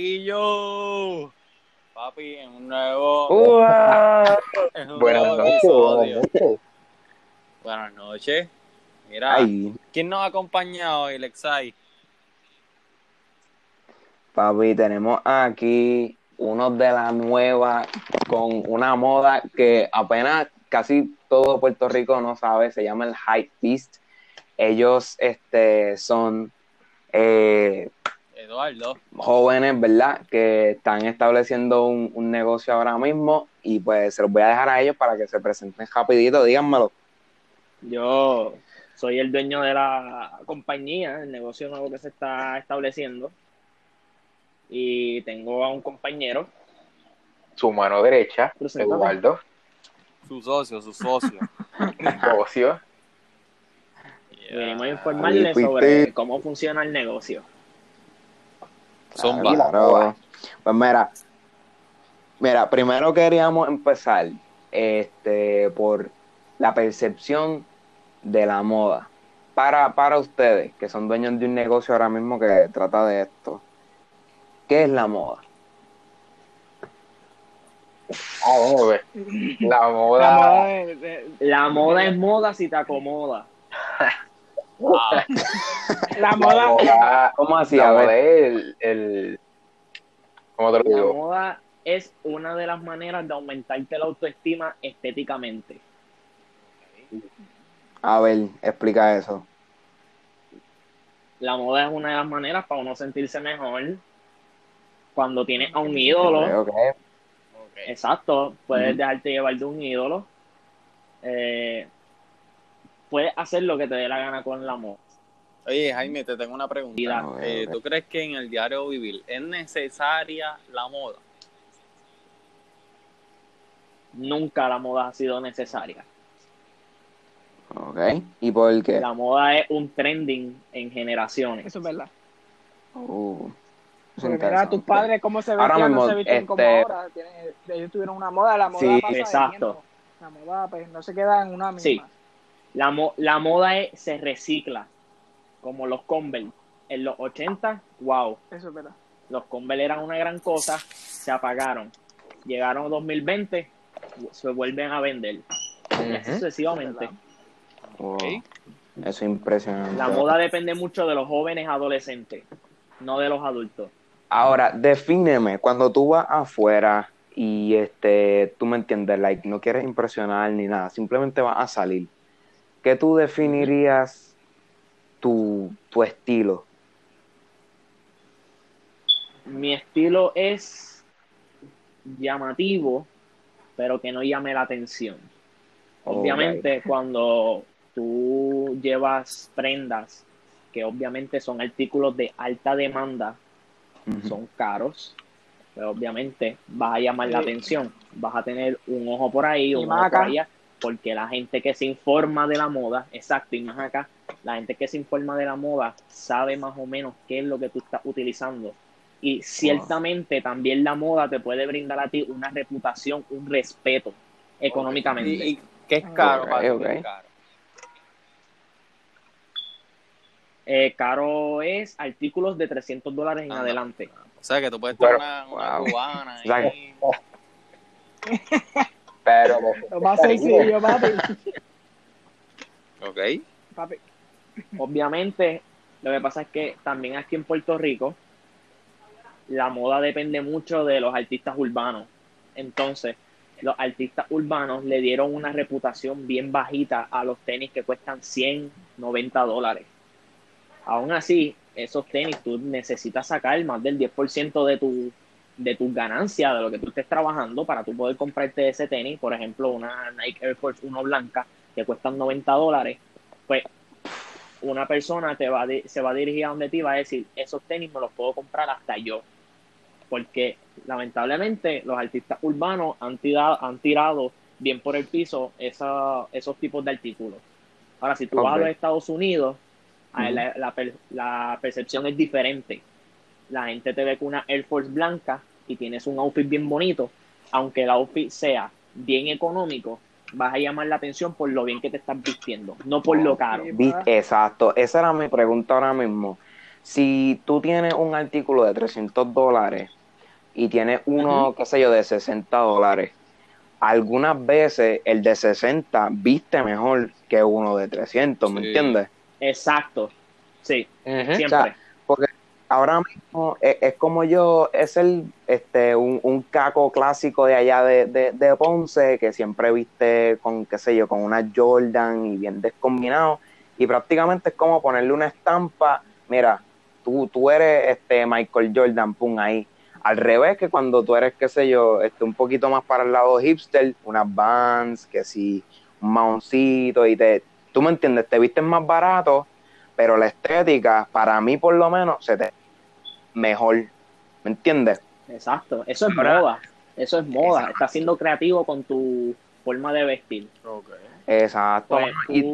Y yo, papi, en un nuevo, ¡Uah! en un Buenas nuevo noches, episodio. buenas noches. Buenas noches. Mira, Ay, ¿quién nos acompaña hoy, Lexai? papi, tenemos aquí unos de la nueva con una moda que apenas casi todo Puerto Rico no sabe, se llama el Hype Beast. Ellos este, son eh, Eduardo. jóvenes, ¿verdad? Que están estableciendo un, un negocio ahora mismo y pues se los voy a dejar a ellos para que se presenten rapidito, díganmelo. Yo soy el dueño de la compañía, el negocio nuevo que se está estableciendo. Y tengo a un compañero. Su mano derecha. Eduardo, Su socio, su socio. socio. Venimos a Yeah. informarle sobre cómo funciona el negocio. Zumba. Claro. Pues mira, mira, primero queríamos empezar este, por la percepción de la moda. Para, para ustedes, que son dueños de un negocio ahora mismo que trata de esto, ¿qué es la moda? Ah, vamos a ver. La moda. La moda de- La moda es moda si te acomoda. Ah, la La moda, ¿Cómo así? la A moda ver, es el, el. ¿Cómo te lo La digo? moda es una de las maneras de aumentarte la autoestima estéticamente. a ver, explica eso. La moda es una de las maneras para uno sentirse mejor. Cuando tienes a un ídolo. Exacto, puedes dejarte llevar de un ídolo. Eh, puedes hacer lo que te dé la gana con la moda. Oye, Jaime, te tengo una pregunta. Mira, ok, Eh. ¿Tú crees que en el diario vivir es necesaria la moda? Nunca la moda ha sido necesaria. Ok, ¿y por qué? La moda es un trending en generaciones. eso es verdad. Uh, mira a tus padres cómo se Ahora vestían, mismo, no se visten como este- ahora. Tienen- ellos tuvieron una moda, la moda Sí, pasa de exacto. La moda pues, no se queda en una misma. Sí. La, mo- la moda es, se recicla, como los Converse. En los 80, wow, Eso es verdad. los Converse eran una gran cosa, se apagaron. Llegaron 2020, se vuelven a vender. Y así Ujú. sucesivamente. Wow. Eso es impresionante. La moda depende mucho de los jóvenes adolescentes, no de los adultos. Ahora, defíneme, cuando tú vas afuera y este, tú me entiendes, like, no quieres impresionar ni nada, simplemente vas a salir. ¿Qué tú definirías tu, tu estilo? Mi estilo es llamativo, pero que no llame la atención. Obviamente, cuando tú llevas prendas que obviamente son artículos de alta demanda, son caros, pero obviamente vas a llamar la atención, vas a tener un ojo por ahí, Y un ojo por allá, porque la gente que se informa de la moda, exacto, y más acá, la gente que se informa de la moda sabe más o menos qué es lo que tú estás utilizando. Y ciertamente también la moda te puede brindar a ti una reputación, un respeto económicamente. ¿Y, y qué es caro caro? Eh, caro es artículos de 300 dólares en Ah, no. adelante. O sea, que tú puedes tener una, una Wow. cubana ahí. Pero. Lo más sencillo, papi. Ok. papi. Obviamente, lo que pasa es que también aquí en Puerto Rico, la moda depende mucho de los artistas urbanos. Entonces, los artistas urbanos le dieron una reputación bien bajita a los tenis que cuestan 100, 90 dólares. Aún así, esos tenis tú necesitas sacar más del 10% de tu de tus ganancias, de lo que tú estés trabajando para tú poder comprarte ese tenis, por ejemplo, una Nike Air Force 1 blanca que cuestan 90 dólares, pues una persona te va se va a dirigir a donde ti va a decir, esos tenis me los puedo comprar hasta yo. Porque lamentablemente los artistas urbanos han tirado, han tirado bien por el piso esa- esos tipos de artículos. Ahora, si tú vas a los Estados Unidos, la, la percepción es diferente. La gente te ve con una Air Force blanca y tienes un outfit bien bonito, aunque el outfit sea bien económico, vas a llamar la atención por lo bien que te estás vistiendo, no por lo caro. Exacto, esa era mi pregunta ahora mismo. si tú tienes un artículo de 300 dólares y tienes uno, qué sé yo, de 60 dólares, algunas veces el de 60 viste mejor que uno de 300, ¿me Sí. entiendes? Exacto. Sí, siempre. O sea, porque ahora mismo es, como yo, es el este un, un caco clásico de allá de, de, de Ponce que siempre viste con, qué sé yo, con una Jordan y bien descombinado. Y prácticamente es como ponerle una estampa, mira, tú, tú eres este Michael Jordan, pum, ahí. Al revés que cuando tú eres, qué sé yo, este, un poquito más para el lado hipster, unas Vans, que sí, un maoncito y te, tú me entiendes, te vistes más barato, pero la estética, para mí por lo menos, se te mejor, ¿me entiendes? Exacto. Eso es moda. Eso es moda. Estás siendo creativo con tu forma de vestir. Exacto. Pues, y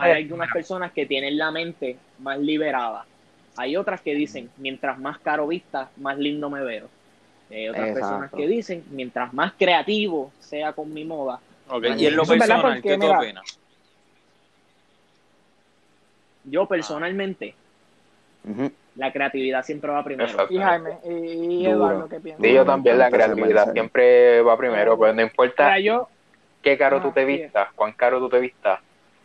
hay algunas personas que tienen la mente más liberada. Hay otras que dicen, mientras más caro vista, más lindo me veo. Hay otras Exacto. personas que dicen, mientras más creativo sea con mi moda, y en lo. Yo personalmente, ujú, la creatividad siempre va primero. Exacto. Y Jaime, y. Eduardo, ¿qué piensas? Sí, yo también, la creatividad siempre va primero, pues no importa Mira, yo, qué caro Ah, tú te sí. vistas, cuán caro tú te vistas,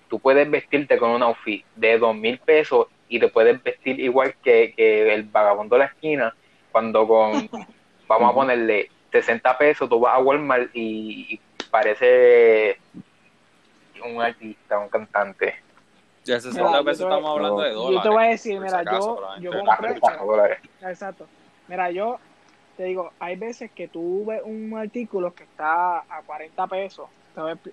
tú puedes vestirte con un outfit de dos mil pesos y te puedes vestir igual que, que el vagabundo de la esquina cuando con, vamos a ponerle 60 pesos, tú vas a Walmart y, y parece un artista, un cantante. Ya Mira, 60 yo pesos te voy- estamos hablando de dólares. yo te voy a decir, mira, acaso, yo, yo Ah, compré, 4 dólares. Exacto. Mira, yo te digo, hay veces que tú ves un artículo que está a 40 pesos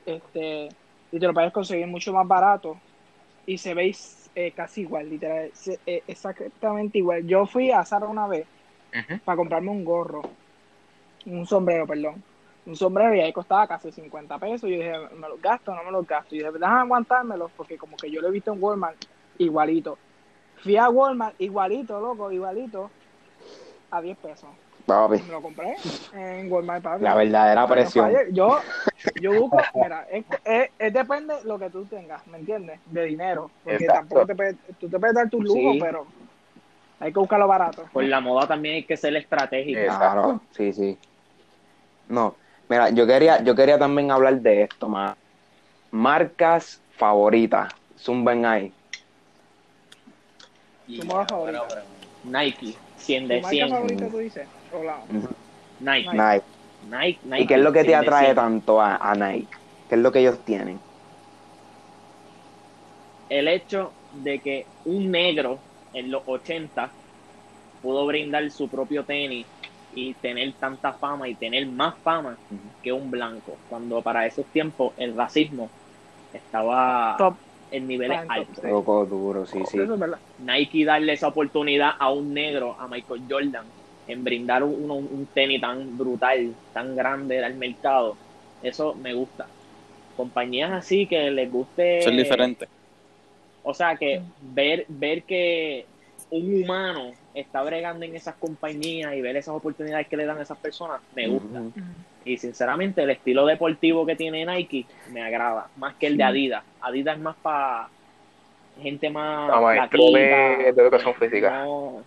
este, y te lo puedes conseguir mucho más barato y se ve eh, casi igual, literal, se- eh, exactamente igual. Yo fui a Zara una vez para comprarme un gorro, un sombrero, perdón. Un sombrero y ahí costaba casi 50 pesos. Yo dije, ¿me los gasto no me los gasto? Y dije, déjame aguantármelos porque como que yo lo he visto en Walmart igualito. Fui a Walmart igualito, loco, igualito, a 10 pesos. papi, Me lo compré en Walmart, papi. la verdadera No presión. Yo, yo busco, mira, es, es- es depende lo que tú tengas, ¿me entiendes? De dinero. Porque Exacto. tampoco te puedes, tú te puedes dar tus lujos, Sí. pero hay que buscarlo barato. Por la moda también hay que ser estratégico. Claro, sí, sí. No, mira, yo quería, yo quería también hablar de esto, más. Marcas favoritas. Zumben ahí. Tu favorita. Nike, 100 ¿Tu de marca 100. favorita tú dices? Nike, Nike. Nike, Nike. ¿Y qué es lo que te 100 de atrae 100. tanto a, a Nike? ¿Qué es lo que ellos tienen? El hecho de que un negro en los 80 pudo brindar su propio tenis y tener tanta fama y tener más fama que un blanco, cuando para esos tiempos el racismo estaba Top. en niveles top altos. Loco, duro, sí, sí. Eso es verdad. Nike darle esa oportunidad a un negro, a Michael Jordan, en brindar un, un- un tenis tan brutal, tan grande al mercado, eso me gusta. Compañías así que les guste. Ser diferente. O sea, que ver, ver que un humano está bregando en esas compañías y ver esas oportunidades que le dan a esas personas, me gusta. Y sinceramente, el estilo deportivo que tiene Nike me agrada, más que el de Adidas. Adidas es más para gente más. Ah, maestro de- de educación física. no-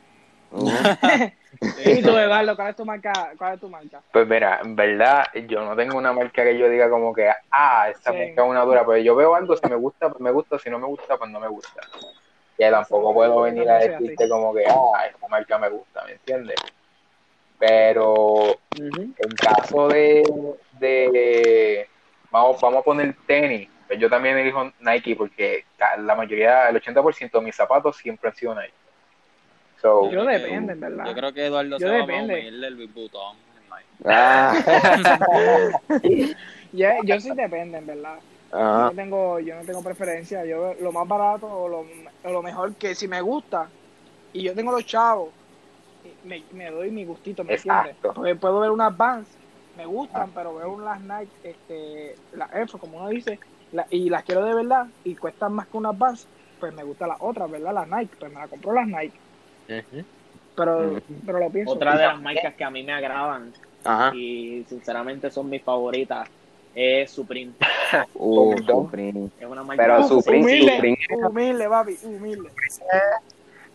Ujú. ¿Y tú, Eduardo, cuál es tu marca? ¿Cuál es tu marca? Pues mira, en verdad, yo no tengo una marca que yo diga como que, ah, esta Sí. marca es una dura, pero yo veo algo, si me gusta, pues me gusta, si no me gusta, pues no me gusta. Que tampoco puedo venir a decirte como que, ah, esta marca me gusta, ¿me entiendes? Pero en caso de, de vamos, vamos a poner tenis, pues yo también elijo Nike porque la mayoría, el 80% de mis zapatos siempre han sido Nike. So, Yo depende, en verdad. Yo creo que Eduardo Yo se va a depende. el Louis Vuitton. Ah. Yo, yo sí depende, en Yo no tengo, yo no tengo preferencia. Yo lo más barato o lo, o lo mejor que si me gusta y yo tengo los chavos, me, me doy mi gustito, ¿me entiendes? Porque puedo ver unas Vans, me gustan, pero veo unas Nike, este, las Air Force, como uno dice, la- y las quiero de verdad y cuestan más que unas Vans, pues me gustan las otras, ¿verdad? Las Nike, pues me las compro las Nike. Pero, pero lo pienso. Otra de las marcas que a mí me agradan Ajá. y sinceramente son mis favoritas es Supreme. Uh. Supreme. Pero Supreme, humilde, Supreme. humilde, papi, humilde.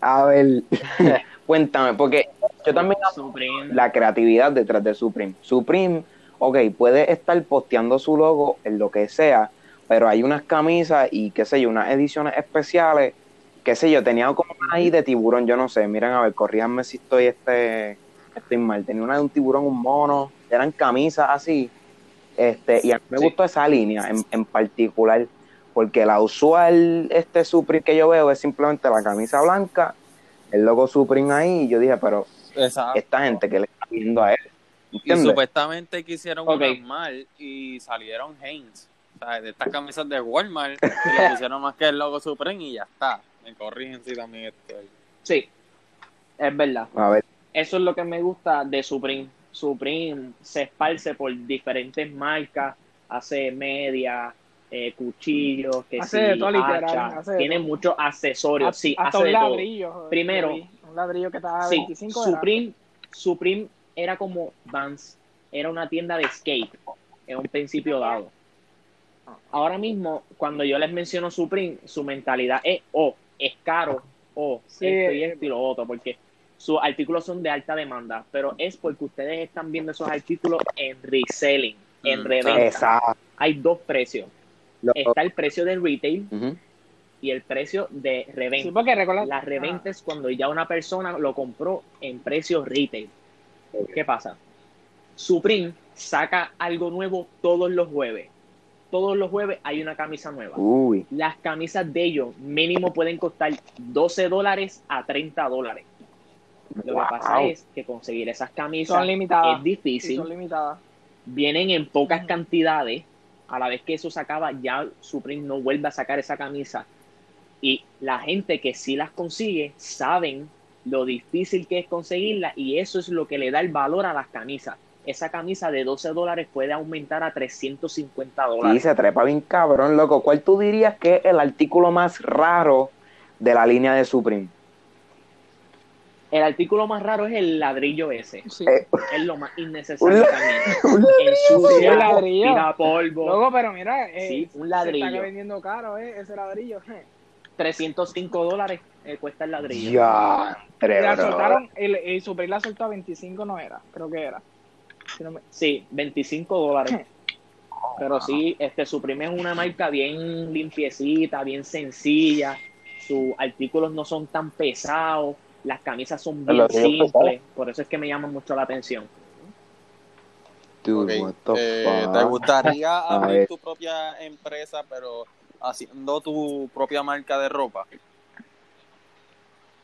A ver, cuéntame, porque yo también Supreme. la creatividad detrás de Supreme. Supreme, ok, puede estar posteando su logo en lo que sea, pero hay unas camisas y qué sé yo, unas ediciones especiales, qué sé yo, tenía como una ahí de tiburón, yo no sé, miren a ver, corríjanme si estoy este, estoy mal, tenía una de un tiburón, un mono, eran camisas así, este, y a mí me Sí. gustó esa línea en, en particular, porque la usual este Supreme que yo veo es simplemente la camisa blanca, el logo Supreme ahí, y yo dije, pero Exacto. esta gente que le está viendo a él. Y ¿Entiendes? supuestamente quisieron Ok. unas mal y salieron Hanes. O sea, de estas camisas de Walmart y le pusieron más que el logo Supreme y ya está. Me corrigen si también estoy. Sí, es verdad. A ver, Eso es lo que me gusta de Supreme. Supreme se esparce por diferentes marcas, hace media, eh, cuchillos, que Hace sí, de todo, literal, hacha, hace de tiene todo. muchos accesorios, sí, hasta hace un de todo. ladrillo. Primero- yo vi, un ladrillo que estaba Sí, 25 era. Supreme, Supreme era como Vans, era una tienda de skate en un principio dado. Ahora mismo, cuando yo les menciono Supreme, su mentalidad es o es caro o Sí. esto y esto y lo otro, porque sus artículos son de alta demanda, pero es porque ustedes están viendo esos artículos en reselling, en Mm, reventa. exacto. Hay dos precios. Lo- Está el precio de retail y el precio de reventa. Sí, porque. La reventa es cuando ya una persona lo compró en precio retail. ¿Qué pasa? Supreme saca algo nuevo todos los jueves. Todos los jueves hay una camisa nueva. Uy, Las camisas de ellos mínimo pueden costar 12 dólares a 30 dólares. Lo Wow. que pasa es que conseguir esas camisas Son limitadas. es Sí, difícil. son limitadas. Vienen en pocas cantidades. A la vez que eso se acaba, ya Supreme no vuelve a sacar esa camisa. Y la gente que sí las consigue saben lo difícil que es conseguirla y eso es lo que le da el valor a las camisas. Esa camisa de 12 dólares puede aumentar a 350 sí, dólares. se trepa bien cabrón, loco. ¿Cuál tú dirías que es el artículo más raro de la línea de Supreme? El artículo más raro es el ladrillo ese. Sí. Eh, Es lo más innecesario también. un Ensucia, ladrillo. tira polvo. Luego, pero mira, eh, Sí, un se ladrillo. está vendiendo caro, eh, ese ladrillo. 305 dólares eh, cuesta el ladrillo. Ya, Y la soltaron, el, el Supreme la soltó a 25, no era, creo que era. Si no me- Sí, 25 dólares. Pero sí, este Supreme es una marca bien limpiecita, bien sencilla. Sus artículos no son tan pesados. Las camisas son bien simples. Por eso es que me llaman mucho la atención. Dude, Ok, what the eh, fuck? ¿Te gustaría abrir tu propia empresa, pero haciendo tu propia marca de ropa?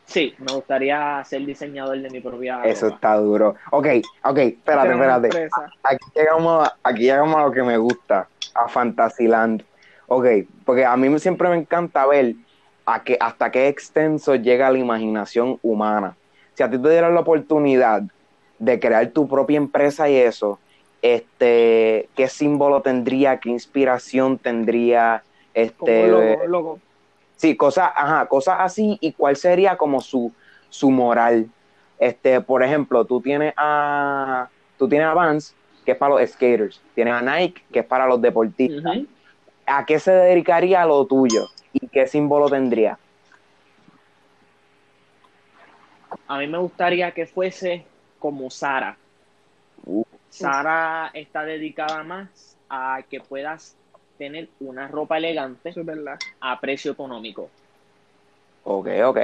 Sí, me gustaría ser diseñador de mi propia. Eso ropa. está duro. Ok, ok, espérate, espérate. empresa. Aquí llegamos, a- aquí llegamos a lo que me gusta, a Fantasyland. Ok, porque a mí siempre me encanta ver a que, hasta qué extenso llega la imaginación humana. Si a ti te dieran la oportunidad de crear tu propia empresa y eso, este, ¿qué símbolo tendría? ¿Qué inspiración tendría? Este, logo, logo. Sí, cosas, ajá, cosas así, y cuál sería como su, su moral. Este, por ejemplo, tú tienes a tú tienes a Vans, que es para los skaters, tienes a Nike, que es para los deportistas. ¿A qué se dedicaría lo tuyo? ¿Y qué símbolo tendría? A mí me gustaría que fuese como Sara. Uh. Sara está dedicada más a que puedas tener una ropa elegante Eso es verdad. a precio económico. Ok, ok.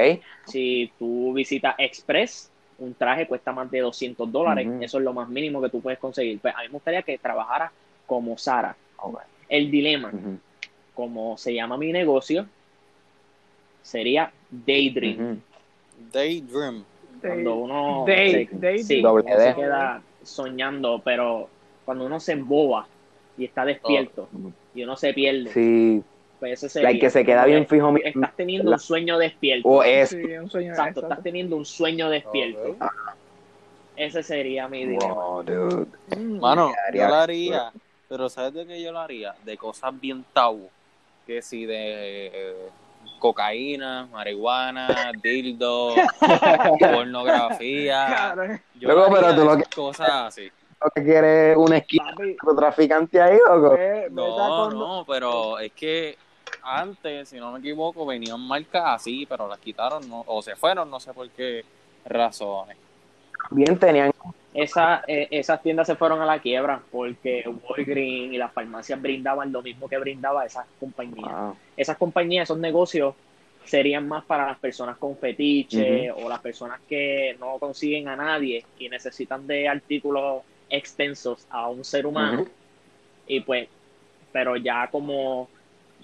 Si tú visitas Express, un traje cuesta más de 200 dólares. Eso es lo más mínimo que tú puedes conseguir. Pues a mí me gustaría que trabajara como Sara. Ok. El dilema, como se llama mi negocio, sería Daydream. Daydream. Cuando uno Day- se, sí, uno queda soñando, pero cuando uno se emboba y está despierto Oh. y uno se pierde, Sí, pues ese sería. like que se queda bien fijo. mi- Estás teniendo la- un sueño despierto. O es. Sí, un sueño. Exacto, exacto. estás teniendo un sueño despierto. Ese sería mi dilema. Wow, dude. Mano, yo lo haría, pero ¿sabes de qué yo lo haría? De cosas bien tabú. Que si de eh, cocaína, marihuana, dildo, pornografía. Yo Luego, haría pero tú lo esas cosas así. ¿Lo que quieres una esquina traficante ahí, loco? a No, no, pero es que antes, si no me equivoco, venían marcas así, pero las quitaron no, o se fueron, no sé por qué razones. Bien tenían Esa, eh, esas tiendas se fueron a la quiebra porque Walgreens y las farmacias brindaban lo mismo que brindaba esas compañías. ah, Esas compañías, esos negocios serían más para las personas con fetiche o las personas que no consiguen a nadie y necesitan de artículos extensos a un ser humano. Y pues, pero ya como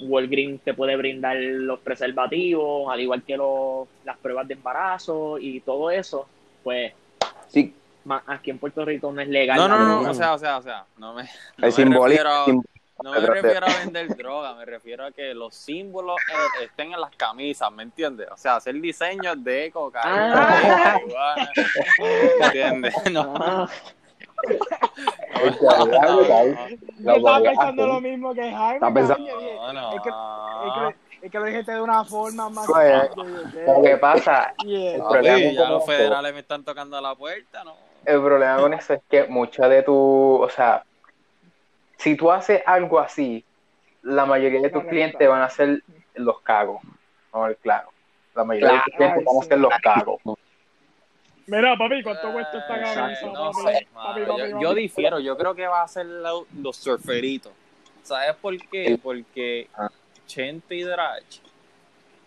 Walgreens te puede brindar los preservativos, al igual que los, las pruebas de embarazo y todo eso, pues sí, aquí en Puerto Rico no es legal. No, no, no, o sea, o sea, o sea, no me, no me refiero a- No me refiero a vender droga, me refiero a que los símbolos eh, estén en las camisas, ¿me entiendes? O sea, hacer diseños de cocaína, Ah. ¿me entiendes? No, Ah, Yo estaba pensando lo mismo que Jaime. Estaba pensando- no, no. Es que, es, que, es que lo dijiste de una forma más. Pues, Lo que pasa, yeah. el ya los federales me están tocando a la puerta, ¿no? El problema con eso es que mucha de tu, o sea, si tú haces algo así, la mayoría de tus clientes van a ser los cagos. Vamos a ver claro. La mayoría de tus clientes van a ser los cagos. Mira, papi, ¿cuánto cuesta esta Eh, camisa? no papi? sé, Papi, mano, papi, yo, yo difiero, yo creo que va a ser lo- los surferitos. ¿Sabes por qué? Porque. Chente Hidrach,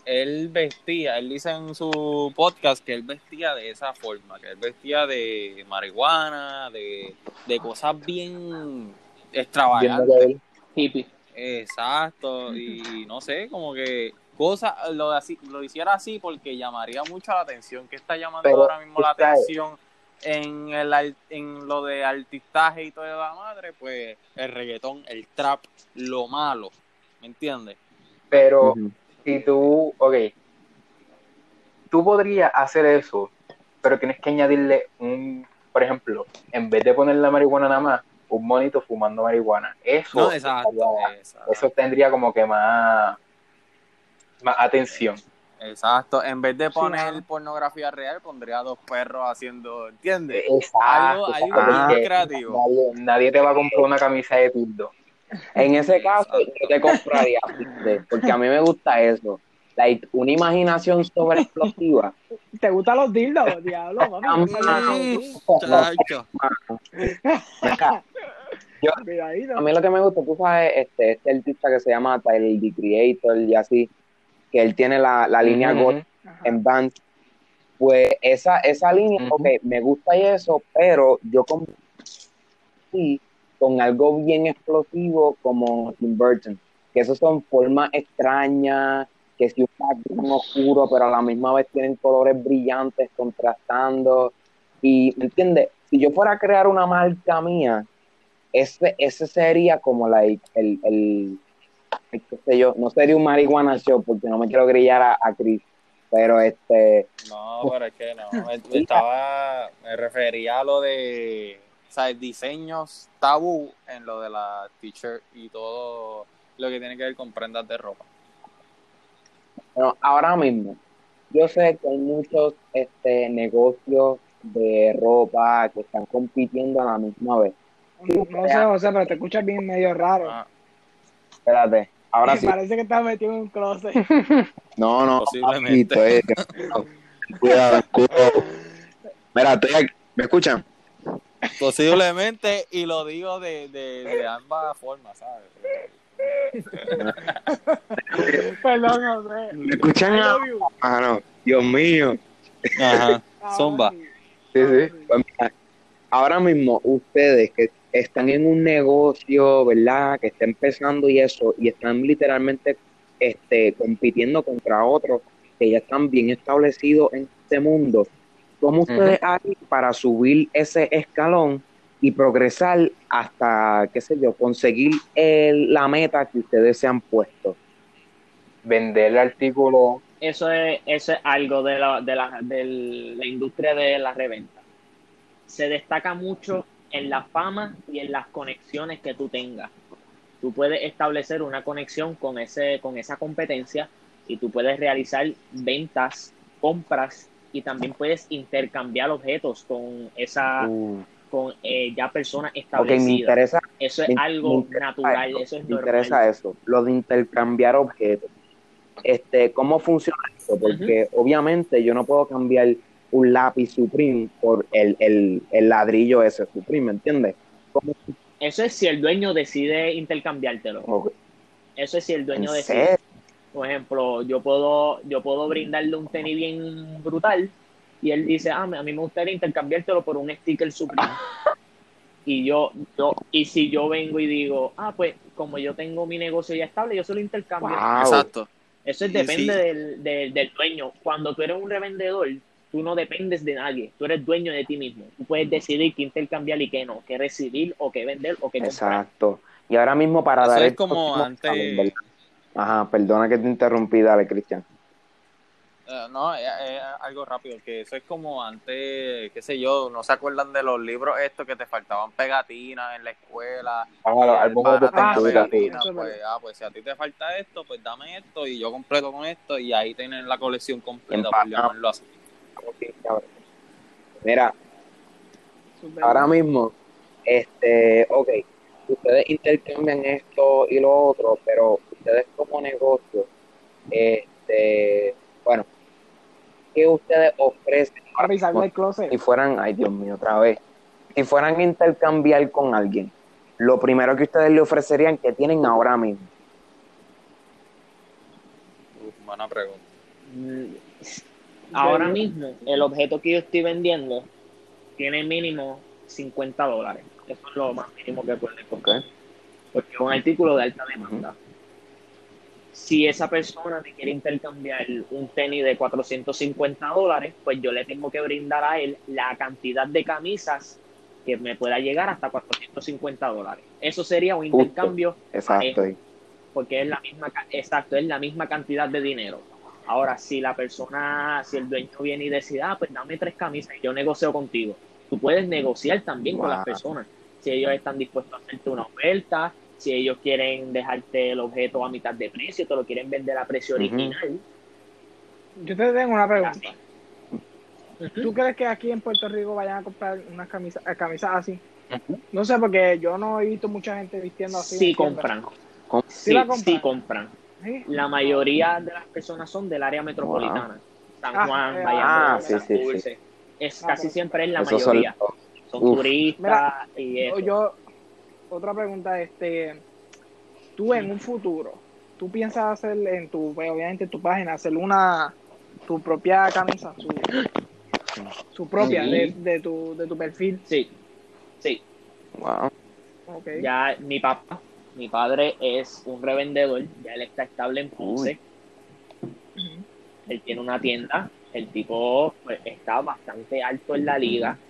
él vestía, él dice en su podcast que él vestía de esa forma, que él vestía de marihuana, de, de cosas bien extravagantes. hippie. Exacto, y no sé, como que cosas, lo, así, lo hiciera así porque llamaría mucho la atención. ¿Qué está llamando Pero, ahora mismo la atención en, el, en lo de artistaje y toda la madre? Pues el reggaetón, el trap, lo malo, ¿me entiendes? Pero. Si tú, ok, tú podrías hacer eso, pero tienes que añadirle un, por ejemplo, en vez de poner la marihuana nada más, un monito fumando marihuana. Eso, No, exacto, estaría- exacto, eso tendría como que más, más atención. exacto. En vez de poner pornografía real, pondría dos perros haciendo, ¿entiendes? Exacto. Algo, algo creativo. Nadie, nadie te va a comprar una camisa de tildo. En ese caso, yo te compraría, porque a mí me gusta eso. Like, una imaginación sobre explosiva. ¿Te gustan los dildos, diablo? Cuidadito. A mí lo que me gusta, tú sabes, este, este artista que se llama Tyler, The Creator y así, que él tiene la, la línea Ajá. en Vans. Pues esa, esa línea, Ujú. ok, me gusta y eso, pero yo con, sí, con algo bien explosivo como Tim Burton, que esos son formas extrañas, que si un background oscuro, pero a la misma vez tienen colores brillantes contrastando. Y, ¿me entiendes? Si yo fuera a crear una marca mía, ese, ese sería como like, el, el, qué sé yo, no sería un marihuana show porque no me quiero grillar a, a Chris, pero este, No, pero es que no. Estaba, me refería a lo de, ¿sabes? Diseños tabú en lo de la t-shirt y todo lo que tiene que ver con prendas de ropa. Bueno, ahora mismo, yo sé que hay muchos este, negocios de ropa que están compitiendo a la misma vez. No sé, José, pero te escuchas bien medio raro. Ah, Espérate, ahora sí. Parece que estás metido en un closet. No, no, Posiblemente. papito, eh, Cuidado, cuidado. Mira, estoy aquí. ¿Me escuchan? Posiblemente, y lo digo de, de, de ambas formas, ¿sabes? Perdón, José. ¿Me escuchan? You. Ah, no. Dios mío. Ajá. Ahora Zumba. sí. Sí, sí. Pues mira, ahora mismo, ustedes que están en un negocio, ¿verdad? Que está empezando y eso, y están literalmente este, compitiendo contra otros que ya están bien establecidos en este mundo. ¿Cómo ustedes hacen para subir ese escalón y progresar hasta, qué sé yo, conseguir el- la meta que ustedes se han puesto? Vender el artículo. Eso es, eso es algo de la, de, la, de la industria de la reventa. Se destaca mucho en la fama y en las conexiones que tú tengas. Tú puedes establecer una conexión con, ese, con esa competencia y tú puedes realizar ventas, compras y también puedes intercambiar objetos con esa con eh, ya personas Ok, me establecidas. interesa eso es me- me algo interesa natural, eso, eso es me normal. interesa eso, lo de intercambiar objetos. este, ¿cómo funciona esto? Porque obviamente yo no puedo cambiar un lápiz Supreme por el, el, el ladrillo ese Supreme, ¿me entiendes? ¿Cómo- Eso es si el dueño decide intercambiártelo. Eso es si el dueño ¿en decide. serio? Por ejemplo, yo puedo, yo puedo brindarle un tenis bien brutal y él dice, ah, a mí me gustaría intercambiártelo por un sticker Supreme. Y yo, yo, y si yo vengo y digo, ah, pues como yo tengo mi negocio ya estable, yo se lo intercambio. Wow. Exacto. Eso es- depende sí. Del, del, del dueño. Cuando tú eres un revendedor, tú no dependes de nadie. Tú eres dueño de ti mismo. Tú puedes decidir qué intercambiar y qué no, qué recibir o qué vender o qué comprar. Exacto. Y ahora mismo para Eso dar es el como antes-. Ajá, perdona que te interrumpí, dale, Cristian. Eh, no, es, es algo rápido, que eso es como antes, qué sé yo, no se acuerdan de los libros estos que te faltaban pegatinas en la escuela. Ah, álbumes de pegatinas, pues, ah, pues si a ti te falta esto, pues dame esto y yo completo con esto y ahí tienen la colección completa, por llamarlo así. Mira, ahora mismo, este, ok, ustedes intercambian esto y lo otro, pero ustedes como negocio, este, bueno, ¿qué ustedes ofrecen Papi, del closet. si fueran, ay Dios mío, otra vez, si fueran a intercambiar con alguien? Lo primero que ustedes le ofrecerían que tienen ahora mismo. Uf, buena pregunta. Mm, Ahora mismo, el objeto que yo estoy vendiendo tiene mínimo 50 dólares. Eso es lo más mínimo que puede comprar. Porque es un artículo de alta demanda. Si esa persona me quiere intercambiar un tenis de 450 dólares, pues yo le tengo que brindar a él la cantidad de camisas que me pueda llegar hasta 450 dólares. Eso sería un Justo. intercambio Exacto. porque es la misma, exacto, es la misma cantidad de dinero. Ahora, si la persona, si el dueño viene y decide, ah, pues dame tres camisas y yo negocio contigo, tú puedes negociar también con las personas. Si ellos están dispuestos a hacerte una oferta, si ellos quieren dejarte el objeto a mitad de precio, te lo quieren vender a precio original. Yo te tengo una pregunta. ¿Tú crees que aquí en Puerto Rico vayan a comprar unas camisas, eh, camisas así? No sé, porque yo no he visto mucha gente vistiendo así. Sí compran. Com- Sí, compran? sí compran. ¿Sí? La mayoría de las personas son del área metropolitana. San Ah, Juan, eh, Bayamón, ah, sí, sí, sí. Santurce. Es, Ah, casi siempre es la son mayoría. Son turistas y eso. yo- otra pregunta, este, tú en un futuro, tú piensas hacer en tu, pues, obviamente en tu página, hacer una, tu propia camisa, su, su propia Sí. de, de tu, de tu perfil. Sí, sí. Wow. Ok. Ya mi papá, mi padre es un revendedor, ya él está estable en Ponce. Él tiene una tienda, el tipo pues, está bastante alto en la liga,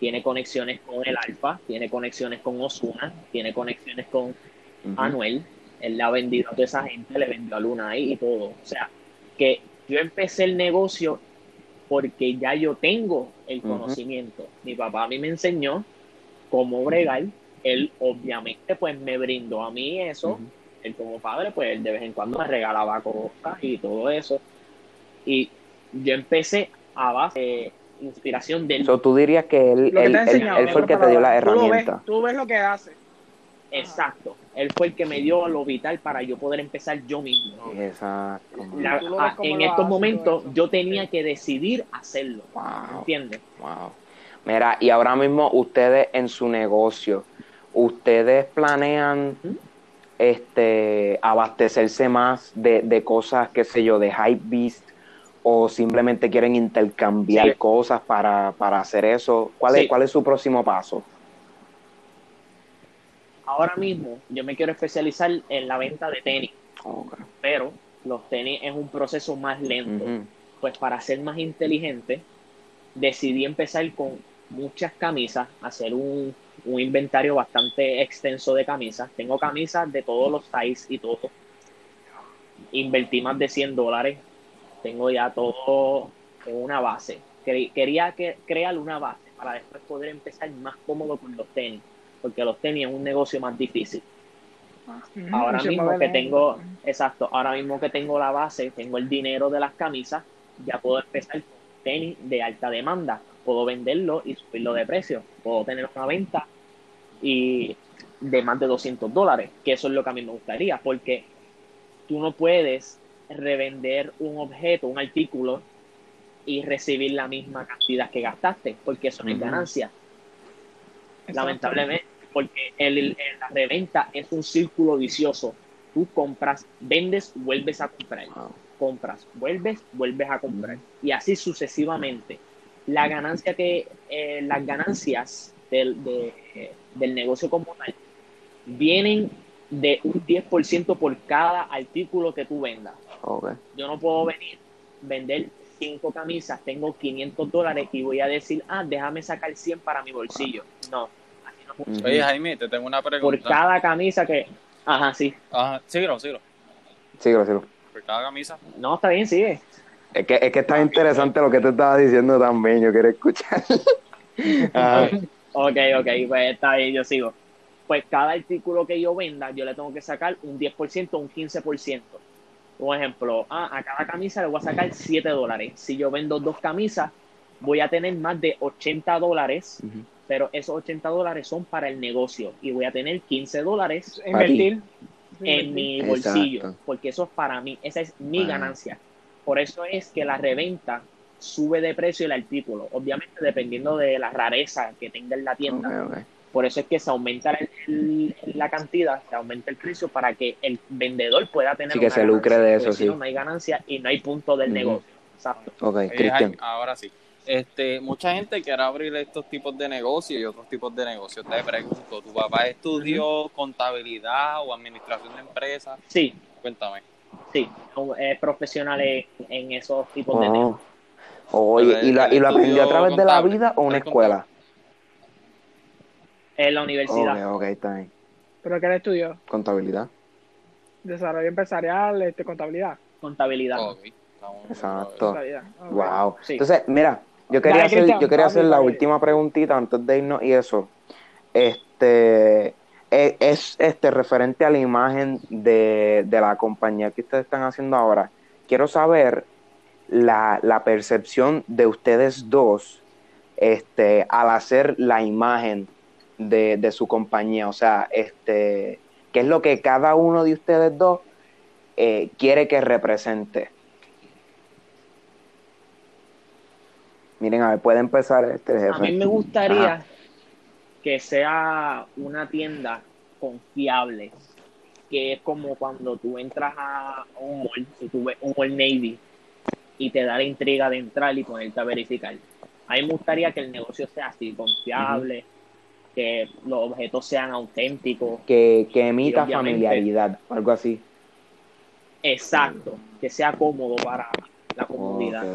tiene conexiones con el Alfa, tiene conexiones con Osuna, tiene conexiones con Ujú. Anuel, él le ha vendido a toda esa gente, le vendió a Luna ahí y todo. O sea, que yo empecé el negocio porque ya yo tengo el conocimiento. Mi papá a mí me enseñó cómo bregar, él obviamente pues me brindó a mí eso, él como padre pues él de vez en cuando me regalaba cosas y todo eso. Y yo empecé a base de inspiración del So, tú dirías que él, que él, él- él fue el que te dio la Tú lo ves, herramienta. tú ves lo que hace. Exacto. Él fue el que me dio lo vital para yo poder empezar yo mismo. Exacto. La- en estos momentos yo tenía que decidir hacerlo. Wow. ¿Entiendes? Wow. Mira, y ahora mismo ustedes en su negocio, ustedes planean este abastecerse más de, de cosas, qué sé yo, de hype beast o simplemente quieren intercambiar Sí. cosas para, para hacer eso. ¿Cuál es, cuál es su próximo paso? Ahora mismo yo me quiero especializar en la venta de tenis, pero los tenis es un proceso más lento. Pues para ser más inteligente, decidí empezar con muchas camisas, hacer un, un inventario bastante extenso de camisas. Tengo camisas de todos los sizes y todo. Invertí más de 100 dólares. Tengo ya todo en una base. Querí- Quería que, crear una base para después poder empezar más cómodo con los tenis, porque los tenis es un negocio más difícil. Ujú, Ahora mismo que tengo, exacto, ahora mismo que tengo la base, tengo el dinero de las camisas, ya puedo empezar con tenis de alta demanda. Puedo venderlo y subirlo de precio. Puedo tener una venta y de más de 200 dólares, que eso es lo que a mí me gustaría, porque tú no puedes revender un objeto, un artículo y recibir la misma cantidad que gastaste, porque eso no es ganancia. Lamentablemente, porque el, el- la reventa es un círculo vicioso. Tú compras, vendes, vuelves a comprar. Wow. Compras, vuelves, vuelves a comprar. Y así sucesivamente. La ganancia que, eh, las ganancias del, de- del negocio como tal vienen de un 10% por cada artículo que tú vendas. Yo no puedo venir, vender cinco camisas, tengo 500 dólares y voy a decir, ah, déjame sacar 100 para mi bolsillo. No, así no funciona. Oye, Jaime, te tengo una Por pregunta. cada camisa que... Ajá, sí. Ajá, síguelo, síguelo. Síguelo, síguelo. Por cada camisa. No, está bien, sigue. Es que, es que está interesante lo que tú estabas diciendo también, yo quiero escuchar. Ajá. Ok, ok, pues está bien, yo sigo. Pues cada artículo que yo venda, yo le tengo que sacar un 10%, un 15%. Un ejemplo, ah, a cada camisa le voy a sacar 7 dólares. Si yo vendo dos camisas, voy a tener más de 80 dólares, pero esos 80 dólares son para el negocio y voy a tener 15 dólares Invertir. en mi Exacto. bolsillo, porque eso es para mí, esa es mi ganancia. Por eso es que la reventa sube de precio el artículo, obviamente dependiendo de la rareza que tenga en la tienda. Por eso es que se aumenta el- el- la cantidad, se aumenta el precio para que el vendedor pueda tener Sí, que una se lucre ganancia, de eso, sí. no hay ganancia y no hay punto del negocio. Exacto. Ok, Cristian. Ahora sí. Este, mucha gente quiere abrir estos tipos de negocios y otros tipos de negocios. Te pregunto, ¿tu papá estudió contabilidad o administración de empresas? Sí, Cuéntame. sí, es profesional en, en esos tipos de negocios. Oye, ¿y, la- y lo aprendió a través de la vida o una escuela? En la universidad. Ok, ok, está bien. ¿Pero qué él estudió? Contabilidad. Desarrollo empresarial, este, contabilidad. Contabilidad. Ok, estamos- Exacto. Contabilidad. Wow. Sí. Entonces, mira, yo quería Dale, hacer, Cristian, yo quería hacer la última preguntita antes de irnos y eso. Este es, es, este referente a la imagen de, de la compañía que ustedes están haciendo ahora. Quiero saber la, la percepción de ustedes dos este, al hacer la imagen de, de su compañía. O sea, este, ¿qué es lo que cada uno de ustedes dos eh, quiere que represente? Miren, a ver, puede empezar este jefe. A mí me gustaría Ajá. que sea una tienda confiable, que es como cuando tú entras a un mall y tú ves un Old Navy y te da la intriga de entrar y ponerte a verificar. A mí me gustaría que el negocio sea así, confiable, que los objetos sean auténticos, que, que emita familiaridad, algo así. exacto, que sea cómodo para la comunidad.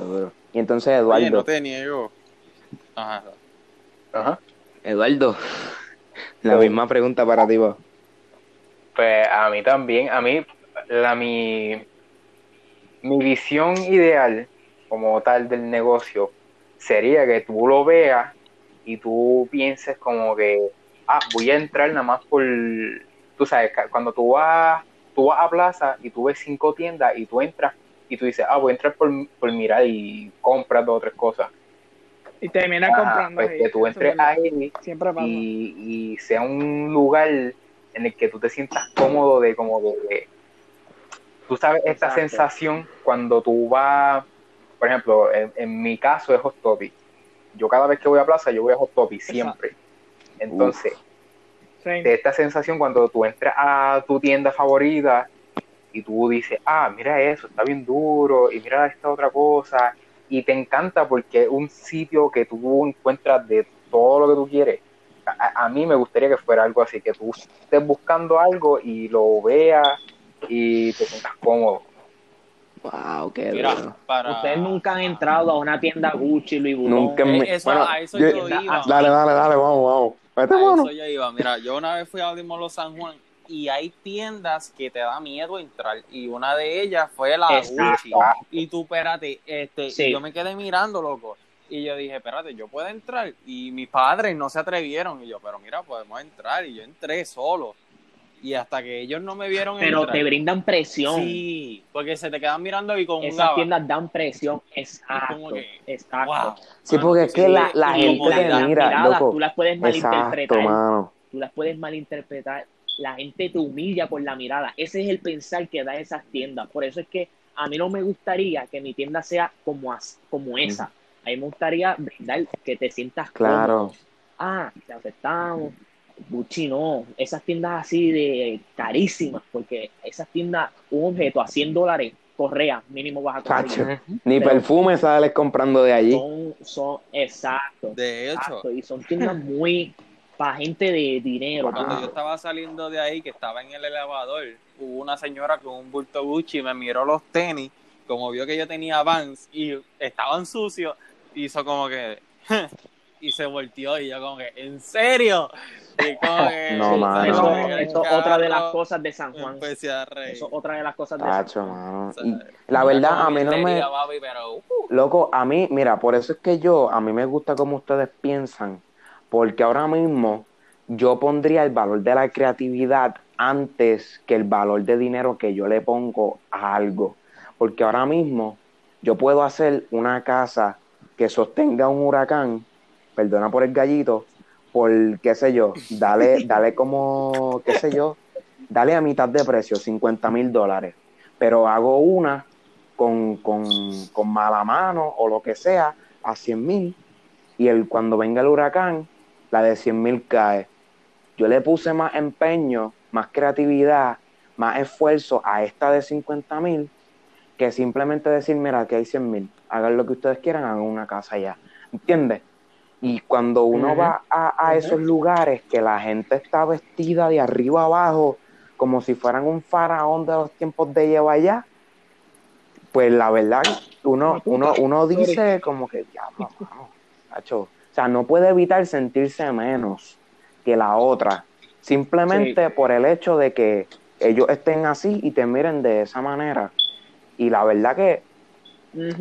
Y entonces, Oye, Eduardo, no te niego. Ajá. Ajá. Eduardo, la Oh. misma pregunta para ti, vos. Pues a mí también, a mí la mi, mi visión ideal como tal del negocio sería que tú lo veas y tú pienses como que, ah, voy a entrar nada más por, tú sabes, cuando tú vas, tú vas a plaza y tú ves cinco tiendas y tú entras y tú dices, ah, voy a entrar por, por mirar y compras dos o tres cosas. Y termina Ah, comprando. pues ahí, que tú entres ahí Siempre y, y sea un lugar en el que tú te sientas cómodo de como de tú sabes esta Exacto. sensación cuando tú vas por ejemplo en, en mi caso es Hot Topic yo cada vez que voy a plaza yo voy a Hot Topic siempre. Entonces de esta sensación cuando tú entras a tu tienda favorita y tú dices, ah, mira eso, está bien duro, y mira esta otra cosa, y te encanta porque es un sitio que tú encuentras de todo lo que tú quieres. A, a mí me gustaría que fuera algo así, que tú estés buscando algo y lo veas y te sientas cómodo. Wow, qué Mira, duro. para... Ustedes nunca han entrado a una tienda Gucci, Louis Vuitton. Nunca Eh, me- eso- bueno, a eso yo- yo iba. Dale, dale, dale, vamos, vamos. Vete, A mano. eso yo iba. Mira, yo una vez fui a Dimolo San Juan y hay tiendas que te da miedo entrar y una de ellas fue la Exacto. Gucci. Y tú, espérate, este, Sí. y yo me quedé mirando, loco. Y yo dije, espérate, yo puedo entrar. Y mis padres no se atrevieron. Y yo, pero mira, podemos entrar. Y yo entré solo. Y hasta que ellos no me vieron Pero entrar. te brindan presión. Sí, porque se te quedan mirando y con un Esas tiendas dan presión. Es Exacto. como que, exacto. wow. Sí, porque es que sí, la, la gente la- mira, miradas, loco. tú las puedes Exacto, malinterpretar. mano. tú las puedes malinterpretar. La gente te humilla por la mirada. Ese es el pensar que da esas tiendas. Por eso es que a mí no me gustaría que mi tienda sea como, as- como esa. A mí me gustaría brindar que te sientas cómodo. Claro. Ah, te aceptamos. Gucci no, esas tiendas así de carísimas, porque esas tiendas, un objeto a 100 dólares, correa, mínimo vas a conseguir. Ni Pero- perfume sales comprando de allí. Son, son, exacto, De hecho, exacto, y son tiendas muy para gente de dinero. cuando Ah. yo estaba saliendo de ahí, que estaba en el elevador, hubo una señora con un bulto Gucci y me miró los tenis, como vio que yo tenía Vans y estaban sucios, hizo como que... y se volteó y yo como que, ¿en serio? No, mano. Eso, es otra de las cosas de San Juan. Eso es otra de las cosas de San Juan. mano. O sea, Y la verdad, a mí no me. Pero, uh, Loco, a mí, mira, por eso es que yo, a mí me gusta como ustedes piensan, porque ahora mismo yo pondría el valor de la creatividad antes que el valor de dinero que yo le pongo a algo. Porque ahora mismo yo puedo hacer una casa que sostenga un huracán, perdona por el gallito, por, qué sé yo, dale, dale como, qué sé yo, dale a mitad de precio, 50 mil dólares. Pero hago una con, con, con mala mano o lo que sea a 100 mil y el, cuando venga el huracán, la de 100 mil cae. Yo le puse más empeño, más creatividad, más esfuerzo a esta de 50 mil que simplemente decir, mira, aquí hay 100 mil, hagan lo que ustedes quieran, hagan una casa ya. ¿Entiendes? Y cuando uno va a, a esos lugares que la gente está vestida de arriba abajo, como si fueran un faraón de los tiempos de lleva allá, pues la verdad, uno, uno, uno dice como que, diablo, mano, macho". O sea, no puede evitar sentirse menos que la otra, simplemente por el hecho de que ellos estén así y te miren de esa manera. Y la verdad que,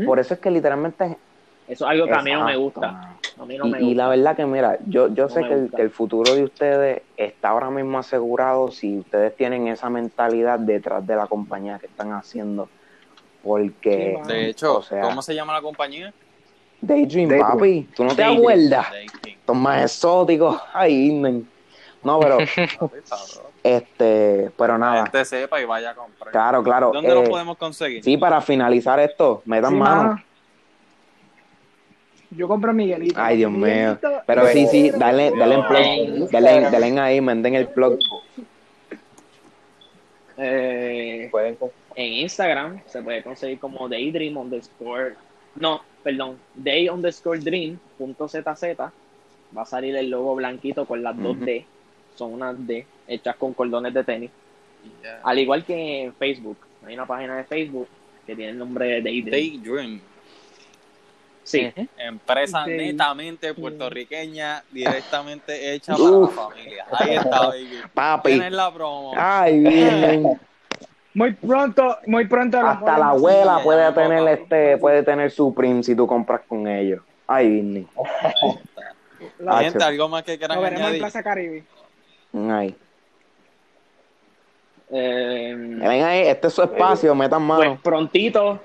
por eso es que literalmente... Eso es algo que a mí no me gusta. mano. A mí no Y, me la verdad que, mira, yo, yo No sé me que el, gusta. que el futuro de ustedes está ahora mismo asegurado si ustedes tienen esa mentalidad detrás de la compañía que están haciendo. Porque, Sí. De hecho, o sea, ¿cómo se llama la compañía? Daydream, Daydream. papi, ¿tú no te acuerdas? Estos más exóticos, ay, nen. No, pero, este, pero nada, gente sepa y vaya a comprar. claro, claro. ¿Dónde eh, lo podemos conseguir? Sí, para finalizar esto, metan Sí, mano. mano. Yo compro Miguelito. Ay, Dios mío. Pero sí, sí, dale, dale en En plug, dale, dale ahí, manden el plug. Eh, Pueden en Instagram se puede conseguir como daydream underscore no, perdón, day underscore dream punto zz va a salir el logo blanquito con las dos. D son unas D hechas con cordones de tenis al igual que en Facebook hay una página de Facebook que tiene el nombre de Daydream Daydream. Sí, Empresa netamente puertorriqueña, directamente hecha para la Uf. familia. Ahí está, baby. Papi. Tienes la promo. Ay, bien. Muy pronto, muy pronto. Hasta la en- abuela puede ya, tener papá. este, puede tener su print si tú compras con ellos. Ay, Disney. La- Gente, algo más que quieran Lo veremos en añadir. Plaza Caribe. Ay. Eh, Ven ahí, este es su espacio, metan pues mano. prontito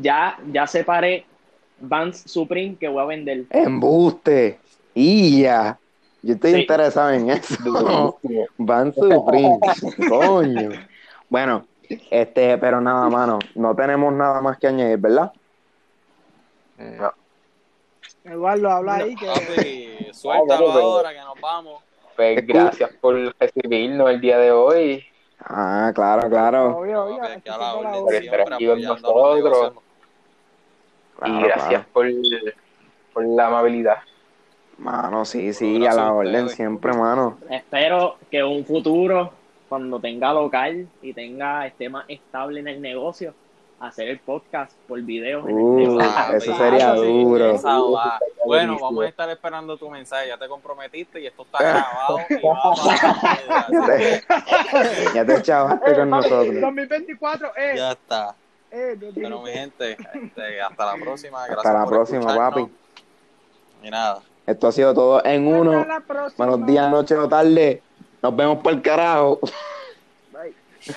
ya, ya separé Vans Supreme que voy a vender Embuste. Y ya. Yo estoy Sí. interesado en eso. Van Supreme. Coño. Bueno, este, pero nada, mano. No tenemos nada más que añadir, ¿verdad? No. Eduardo, habla No. ahí. Que... Papi, suéltalo ahora que nos vamos. Pues gracias por recibirnos el día de hoy. Ah, claro, claro. Obvio, obvio. Estar aquí con nosotros. Claro, y gracias claro. por, por la amabilidad. Mano, sí, sí, a la orden siempre, mano. Espero que un futuro, cuando tenga local y tenga esté más estable en el negocio, hacer el podcast por video. en el Uh, eso sería duro. esa va. Bueno, vamos a estar esperando tu mensaje. Ya te comprometiste y esto está grabado. y va para- Ya te chavaste Eh, con papi, nosotros. 2024, eh. Ya está. Eh, Bueno, mi gente, este, hasta la próxima. Gracias Hasta la por próxima, escucharnos. papi. Y nada. Esto ha sido todo en uno. Hasta la próxima. Buenos días, noche o tarde. Nos vemos por el carajo. Bye.